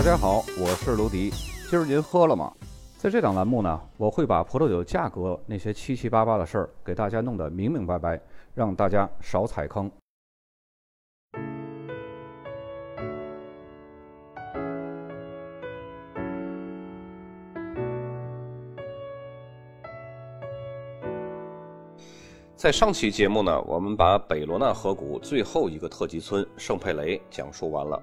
大家好，我是卢迪。今儿您喝了吗？在这档栏目呢，我会把葡萄酒价格那些七七八八的事儿给大家弄得明明白白，让大家少踩坑。在上期节目呢，我们把北罗纳河谷最后一个特级村圣佩雷讲述完了。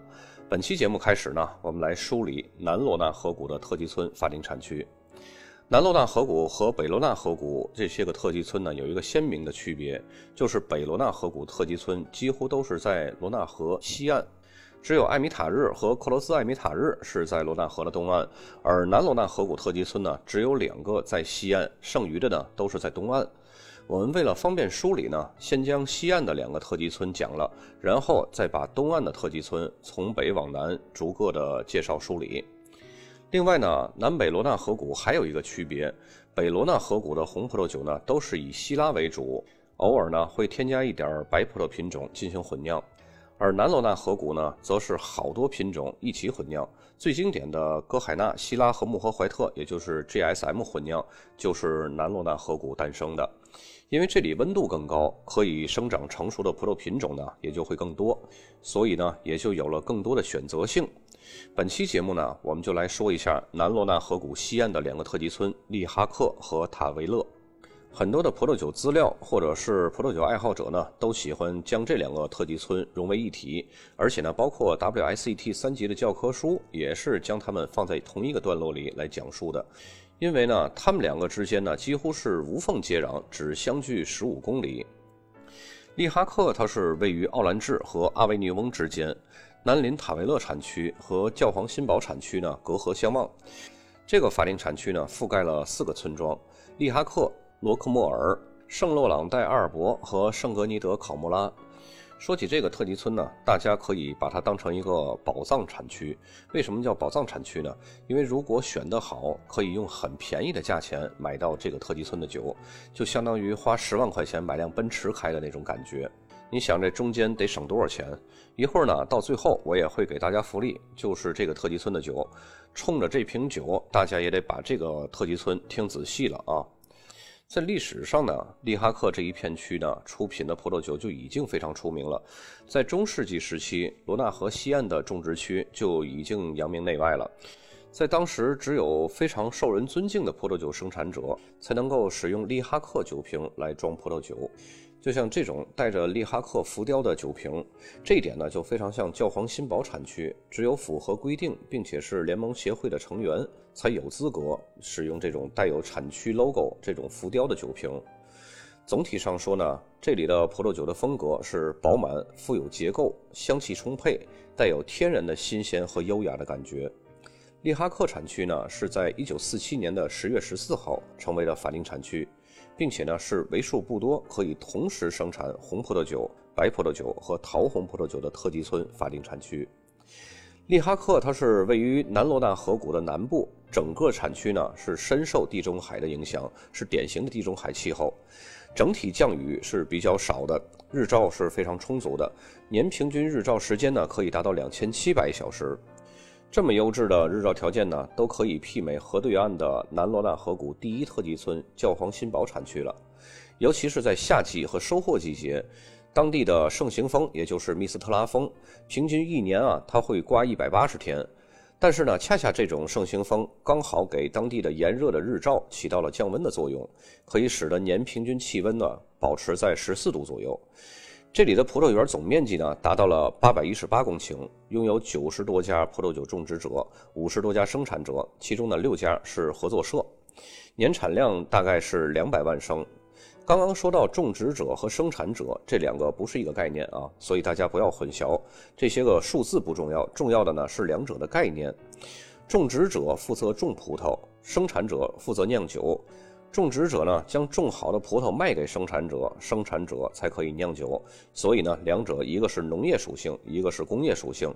本期节目开始呢，我们来梳理南罗纳河谷的特级村法定产区。南罗纳河谷和北罗纳河谷这些个特级村呢，有一个鲜明的区别，就是北罗纳河谷特级村几乎都是在罗纳河西岸，只有艾米塔日和克罗斯艾米塔日是在罗纳河的东岸，而南罗纳河谷特级村呢，只有两个在西岸，剩余的呢都是在东岸。我们为了方便梳理呢，先将西岸的两个特级村讲了，然后再把东岸的特级村从北往南逐个的介绍梳理。另外呢，南北罗纳河谷还有一个区别，北罗纳河谷的红葡萄酒呢都是以希拉为主，偶尔呢会添加一点白葡萄品种进行混酿，而南罗纳河谷呢则是好多品种一起混酿。最经典的歌海纳、希拉和穆赫怀特，也就是 GSM 混酿，就是南罗纳河谷诞生的。因为这里温度更高，可以生长成熟的葡萄品种呢也就会更多，所以呢也就有了更多的选择性。本期节目呢，我们就来说一下南罗纳河谷西岸的两个特级村利哈克和塔维勒。很多的葡萄酒资料或者是葡萄酒爱好者呢，都喜欢将这两个特级村融为一体，而且呢，包括 WSET 三级的教科书也是将它们放在同一个段落里来讲述的。因为呢，他们两个之间呢几乎是无缝接壤，只相距十五公里。利哈克它是位于奥兰治和阿维尼翁之间，南临塔维勒产区和教皇新堡产区呢隔河相望。这个法定产区呢覆盖了四个村庄：利哈克、罗克莫尔、圣洛朗代阿尔伯和圣格尼德考莫拉。说起这个特级村呢，大家可以把它当成一个宝藏产区。为什么叫宝藏产区呢？因为如果选得好，可以用很便宜的价钱买到这个特级村的酒，就相当于花十万块钱买辆奔驰开的那种感觉。你想这中间得省多少钱？一会儿呢，到最后我也会给大家福利，就是这个特级村的酒。冲着这瓶酒，大家也得把这个特级村听仔细了啊！在历史上呢，利哈克这一片区呢，出品的葡萄酒就已经非常出名了。在中世纪时期，罗纳河西岸的种植区就已经扬名内外了。在当时，只有非常受人尊敬的葡萄酒生产者才能够使用利哈克酒瓶来装葡萄酒。就像这种带着利哈克浮雕的酒瓶，这一点呢就非常像教皇新堡产区，只有符合规定并且是联盟协会的成员才有资格使用这种带有产区 logo 这种浮雕的酒瓶。总体上说呢，这里的葡萄酒的风格是饱满、富有结构、香气充沛，带有天然的新鲜和优雅的感觉。利哈克产区呢是在1947年的10月14号成为了法定产区。并且呢，是为数不多可以同时生产红葡萄酒、白葡萄酒和桃红葡萄酒的特级村法定产区。利哈克它是位于南罗纳河谷的南部，整个产区呢是深受地中海的影响，是典型的地中海气候。整体降雨是比较少的，日照是非常充足的，年平均日照时间呢可以达到两千七百小时。这么优质的日照条件呢，都可以媲美河对岸的南罗纳河谷第一特级村教皇新堡产区了。尤其是在夏季和收获季节，当地的盛行风，也就是密斯特拉风，平均一年啊，它会刮一百八十天。但是呢，恰恰这种盛行风刚好给当地的炎热的日照起到了降温的作用，可以使得年平均气温呢保持在十四度左右。这里的葡萄园总面积呢达到了八百一十八公顷，拥有九十多家葡萄酒种植者，五十多家生产者，其中呢六家是合作社，年产量大概是两百万升。刚刚说到种植者和生产者这两个不是一个概念啊，所以大家不要混淆，这些个数字不重要，重要的呢是两者的概念。种植者负责种葡萄，生产者负责酿酒。种植者呢，将种好的葡萄卖给生产者，生产者才可以酿酒。所以呢，两者一个是农业属性，一个是工业属性。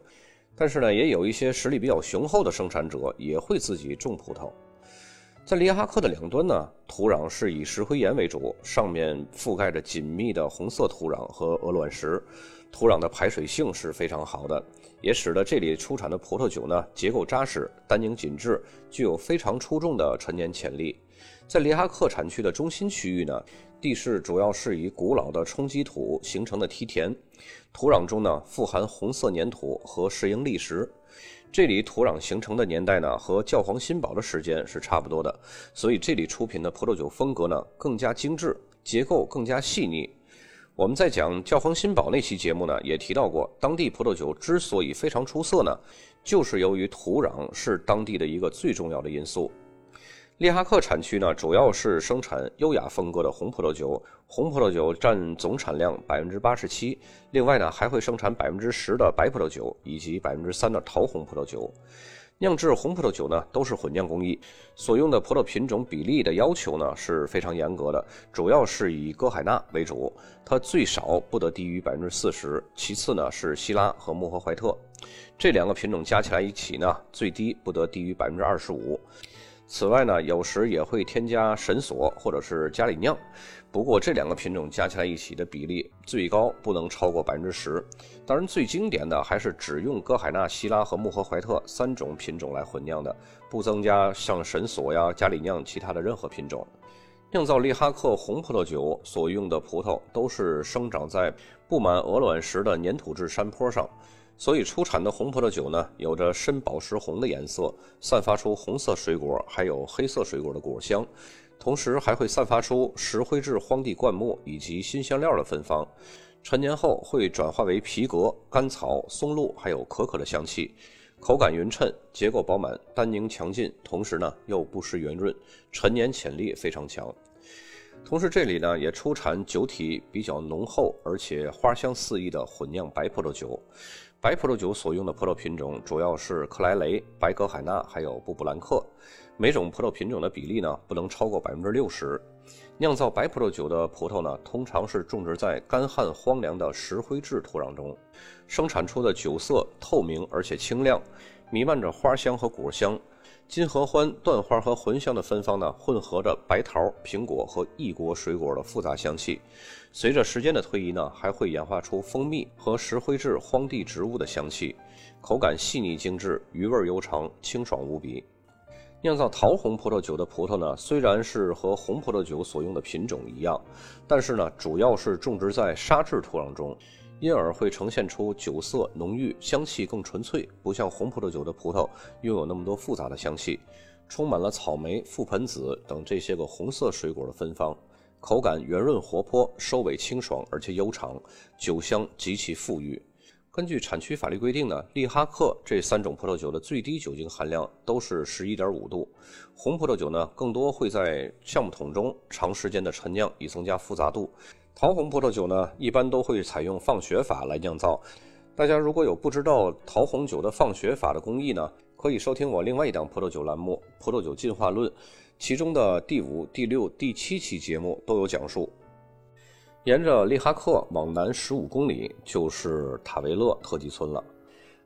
但是呢，也有一些实力比较雄厚的生产者也会自己种葡萄。在利哈克的两端呢，土壤是以石灰岩为主，上面覆盖着紧密的红色土壤和鹅卵石。土壤的排水性是非常好的，也使得这里出产的葡萄酒呢结构扎实、单宁紧致，具有非常出众的陈年潜力。在里哈克产区的中心区域呢，地势主要是以古老的冲积土形成的梯田，土壤中呢富含红色粘土和石英砾石。这里土壤形成的年代呢和教皇新堡的时间是差不多的，所以这里出品的葡萄酒风格呢更加精致，结构更加细腻。我们在讲教皇新堡那期节目呢也提到过，当地葡萄酒之所以非常出色呢，就是由于土壤是当地的一个最重要的因素。利哈克产区呢，主要是生产优雅风格的红葡萄酒，红葡萄酒占总产量百分之八十七。另外呢，还会生产百分之十的白葡萄酒以及百分之三的桃红葡萄酒。酿制红葡萄酒呢，都是混酿工艺，所用的葡萄品种比例的要求呢是非常严格的，主要是以歌海纳为主，它最少不得低于百分之四十。其次呢是希拉和穆赫怀特，这两个品种加起来一起呢，最低不得低于百分之二十五。此外呢，有时也会添加神索或者是加里酿，不过这两个品种加起来一起的比例最高不能超过百分之十。当然，最经典的还是只用歌海纳、希拉和穆赫怀特三种品种来混酿的，不增加像神索呀、加里酿其他的任何品种。酿造利哈克红葡萄酒所用的葡萄都是生长在布满鹅卵石的粘土质山坡上。所以出产的红葡萄酒呢，有着深宝石红的颜色，散发出红色水果还有黑色水果的果香，同时还会散发出石灰质荒地灌木以及新香料的芬芳。陈年后会转化为皮革、甘草、松露还有可可的香气，口感匀称，结构饱满，单宁强劲，同时呢又不失圆润，陈年潜力非常强。同时这里呢也出产酒体比较浓厚而且花香四溢的混酿白葡萄酒。白葡萄酒所用的葡萄品种主要是克莱雷、白格海纳，还有布布兰克。每种葡萄品种的比例呢，不能超过百分之六十。酿造白葡萄酒的葡萄呢，通常是种植在干旱荒凉的石灰质土壤中，生产出的酒色透明而且清亮，弥漫着花香和果香。金合欢、椴花和茴香的芬芳呢，混合着白桃、苹果和异国水果的复杂香气。随着时间的推移呢，还会演化出蜂蜜和石灰质荒地植物的香气。口感细腻精致，余味悠长，清爽无比。酿造桃红葡萄酒的葡萄呢，虽然是和红葡萄酒所用的品种一样，但是呢，主要是种植在沙质土壤中。因而会呈现出酒色浓郁、香气更纯粹，不像红葡萄酒的葡萄拥有那么多复杂的香气，充满了草莓、覆盆子等这些个红色水果的芬芳，口感圆润活泼，收尾清爽而且悠长，酒香极其富裕。根据产区法律规定呢，利哈克这三种葡萄酒的最低酒精含量都是十一点五度，红葡萄酒呢更多会在橡木桶中长时间的陈酿以增加复杂度。桃红葡萄酒呢，一般都会采用放血法来酿造。大家如果有不知道桃红酒的放血法的工艺呢，可以收听我另外一档葡萄酒栏目《葡萄酒进化论》，其中的第五、第六、第七期节目都有讲述。沿着利哈克往南十五公里就是塔维勒特级村了。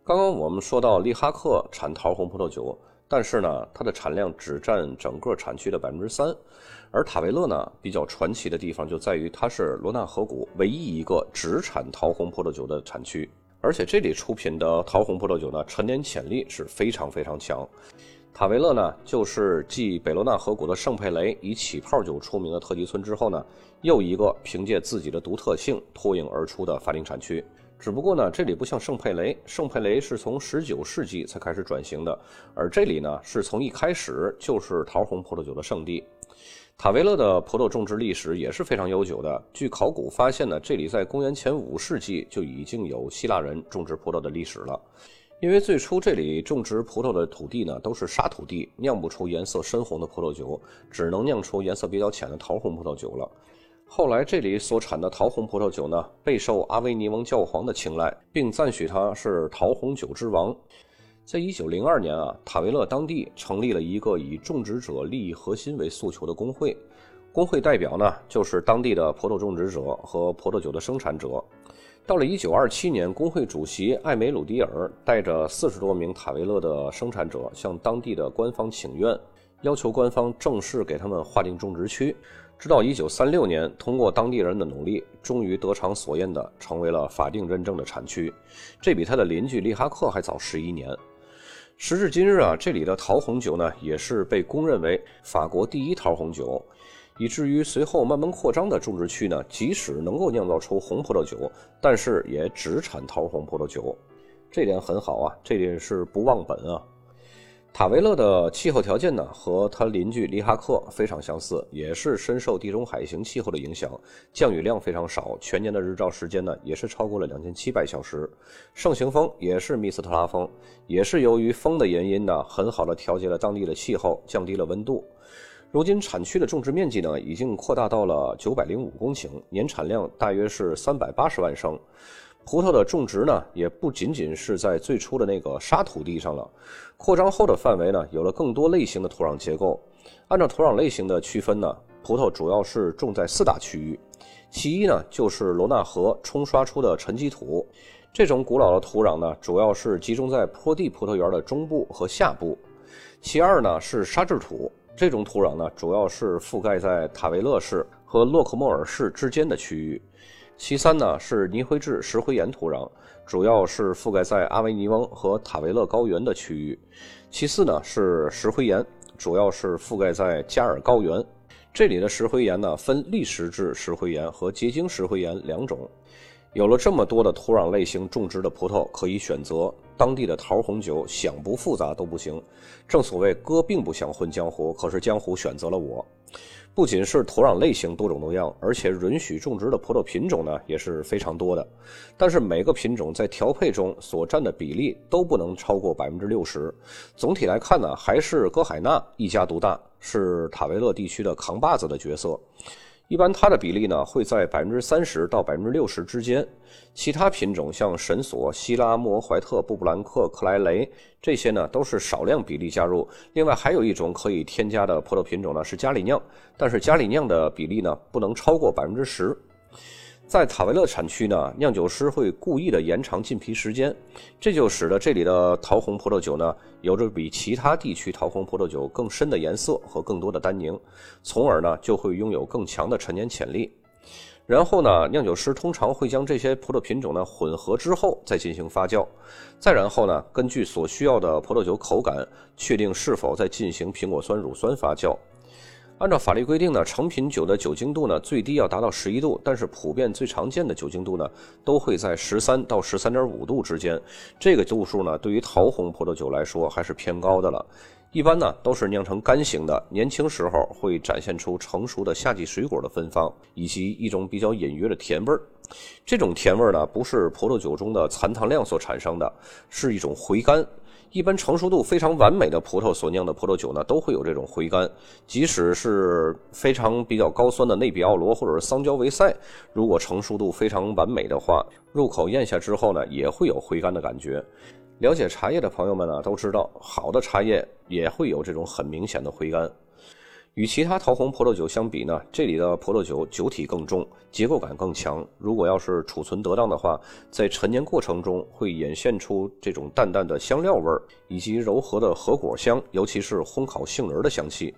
刚刚我们说到利哈克产桃红葡萄酒。但是呢，它的产量只占整个产区的百分之三，而塔维勒呢比较传奇的地方就在于它是罗纳河谷唯一一个只产桃红葡萄酒的产区，而且这里出品的桃红葡萄酒呢陈年潜力是非常非常强。塔维勒呢就是继北罗纳河谷的圣佩雷以起泡酒出名的特级村之后呢，又一个凭借自己的独特性脱颖而出的法定产区。只不过呢，这里不像圣佩雷，圣佩雷是从十九世纪才开始转型的，而这里呢，是从一开始就是桃红葡萄酒的圣地。塔维勒的葡萄种植历史也是非常悠久的。据考古发现呢，这里在公元前五世纪就已经有希腊人种植葡萄的历史了。因为最初这里种植葡萄的土地呢都是沙土地，酿不出颜色深红的葡萄酒，只能酿出颜色比较浅的桃红葡萄酒了。后来这里所产的桃红葡萄酒呢，备受阿维尼翁教皇的青睐，并赞许它是桃红酒之王。在一九零二年啊，塔维勒当地成立了一个以种植者利益核心为诉求的工会，工会代表呢就是当地的葡萄种植者和葡萄酒的生产者。到了一九二七年，工会主席艾梅鲁迪尔带着四十多名塔维勒的生产者向当地的官方请愿。要求官方正式给他们划定种植区，直到1936年，通过当地人的努力，终于得偿所愿的成为了法定认证的产区。这比他的邻居利哈克还早十一年。时至今日啊，这里的桃红酒呢，也是被公认为法国第一桃红酒，以至于随后慢慢扩张的种植区呢，即使能够酿造出红葡萄酒，但是也只产桃红葡萄酒，这点很好啊，这点是不忘本啊。塔维勒的气候条件呢，和它邻居利哈克非常相似，也是深受地中海型气候的影响，降雨量非常少，全年的日照时间呢也是超过了两千七百小时，盛行风也是密斯特拉风，也是由于风的原因呢，很好的调节了当地的气候，降低了温度。如今产区的种植面积呢，已经扩大到了九百零五公顷，年产量大约是三百八十万升。葡萄的种植呢，也不仅仅是在最初的那个沙土地上了，扩张后的范围呢，有了更多类型的土壤结构。按照土壤类型的区分呢，葡萄主要是种在四大区域。其一呢，就是罗纳河冲刷出的沉积土，这种古老的土壤呢，主要是集中在坡地葡萄园的中部和下部。其二呢，是沙质土，这种土壤呢，主要是覆盖在塔维勒市和洛克莫尔市之间的区域。其三呢是泥灰质石灰岩土壤，主要是覆盖在阿维尼翁和塔维勒高原的区域。其次呢是石灰岩，主要是覆盖在加尔高原。这里的石灰岩呢分砾石质石灰岩和结晶石灰岩两种。有了这么多的土壤类型种植的葡萄可以选择，当地的桃红酒想不复杂都不行。正所谓哥并不想混江湖，可是江湖选择了我。不仅是土壤类型多种多样，而且允许种植的葡萄品种呢也是非常多的。但是每个品种在调配中所占的比例都不能超过百分之六十。总体来看呢，还是歌海纳一家独大，是塔维勒地区的扛把子的角色。一般它的比例呢会在百分之三十到百分之六十之间，其他品种像神索、希拉、莫怀特、布布兰克、克莱雷这些呢都是少量比例加入。另外还有一种可以添加的葡萄品种呢是加里酿，但是加里酿的比例呢不能超过百分之十。在塔维勒产区呢，酿酒师会故意的延长浸皮时间，这就使得这里的桃红葡萄酒呢，有着比其他地区桃红葡萄酒更深的颜色和更多的单宁，从而呢就会拥有更强的陈年潜力。然后呢，酿酒师通常会将这些葡萄品种呢混合之后再进行发酵，再然后呢，根据所需要的葡萄酒口感，确定是否再进行苹果酸乳酸发酵。按照法律规定呢，成品酒的酒精度呢最低要达到十一度，但是普遍最常见的酒精度呢都会在十三到十三点五度之间。这个度数呢，对于桃红葡萄酒来说还是偏高的了。一般呢都是酿成干型的，年轻时候会展现出成熟的夏季水果的芬芳，以及一种比较隐约的甜味儿。这种甜味儿呢，不是葡萄酒中的残糖量所产生的，是一种回甘。一般成熟度非常完美的葡萄所酿的葡萄酒呢，都会有这种回甘。即使是非常比较高酸的内比奥罗或者是桑娇维塞，如果成熟度非常完美的话，入口咽下之后呢，也会有回甘的感觉。了解茶叶的朋友们呢，都知道好的茶叶也会有这种很明显的回甘。与其他桃红葡萄酒相比呢，这里的葡萄酒酒体更重，结构感更强。如果要是储存得当的话，在陈年过程中会显现出这种淡淡的香料味儿，以及柔和的核果香，尤其是烘烤杏仁的香气。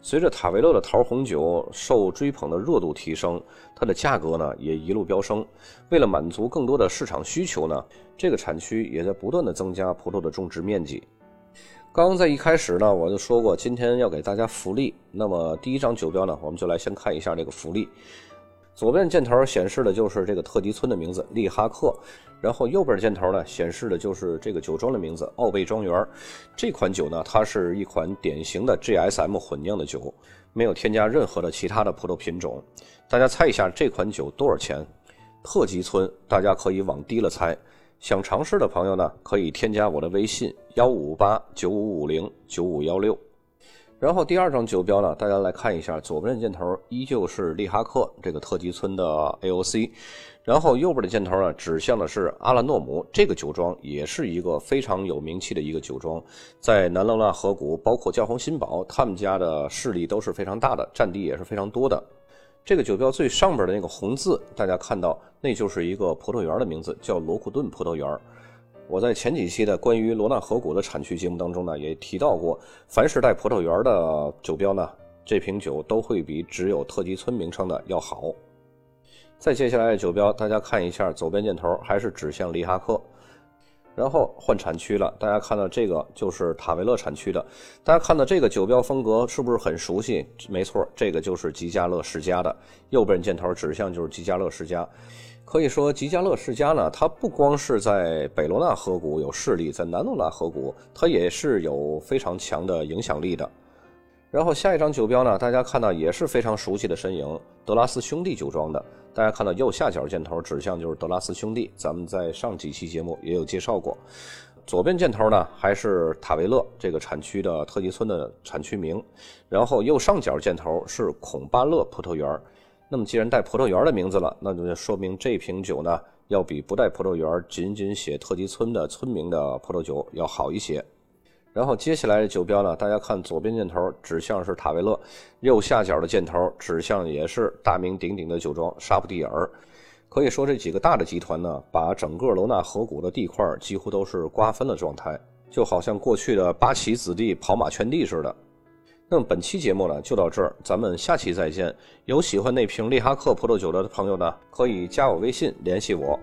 随着塔维勒的桃红酒受追捧的热度提升，它的价格呢也一路飙升。为了满足更多的市场需求呢，这个产区也在不断的增加葡萄的种植面积。刚刚在一开始呢，我就说过今天要给大家福利。那么第一张酒标呢，我们就来先看一下这个福利。左边箭头显示的就是这个特级村的名字利哈克，然后右边箭头呢显示的就是这个酒庄的名字奥贝庄园。这款酒呢，它是一款典型的 GSM 混酿的酒，没有添加任何的其他的葡萄品种。大家猜一下这款酒多少钱？特级村，大家可以往低了猜。想尝试的朋友呢，可以添加我的微信幺五八九五五零九五幺六。然后第二张酒标呢，大家来看一下，左边的箭头依旧是利哈克这个特级村的 AOC，然后右边的箭头呢，指向的是阿拉诺姆这个酒庄，也是一个非常有名气的一个酒庄，在南罗纳河谷，包括教皇新堡，他们家的势力都是非常大的，占地也是非常多的。这个酒标最上边的那个红字，大家看到，那就是一个葡萄园的名字，叫罗库顿葡萄园。我在前几期的关于罗纳河谷的产区节目当中呢，也提到过，凡是带葡萄园的酒标呢，这瓶酒都会比只有特级村名称的要好。再接下来的酒标，大家看一下，左边箭头还是指向利哈克。然后换产区了，大家看到这个就是塔维勒产区的。大家看到这个酒标风格是不是很熟悉？没错，这个就是吉加勒世家的。右边箭头指向就是吉加勒世家。可以说，吉加勒世家呢，它不光是在北罗纳河谷有势力，在南罗纳河谷，它也是有非常强的影响力的。然后下一张酒标呢，大家看到也是非常熟悉的身影，德拉斯兄弟酒庄的。大家看到右下角箭头指向就是德拉斯兄弟，咱们在上几期节目也有介绍过。左边箭头呢还是塔维勒这个产区的特级村的产区名，然后右上角箭头是孔巴勒葡萄园。那么既然带葡萄园的名字了，那就说明这瓶酒呢要比不带葡萄园、仅仅写特级村的村名的葡萄酒要好一些。然后接下来的酒标呢，大家看左边箭头指向是塔维勒，右下角的箭头指向也是大名鼎鼎的酒庄沙普蒂尔。可以说这几个大的集团呢，把整个罗纳河谷的地块几乎都是瓜分的状态，就好像过去的八旗子弟跑马圈地似的。那么本期节目呢就到这儿，咱们下期再见。有喜欢那瓶利哈克葡萄酒的朋友呢，可以加我微信联系我。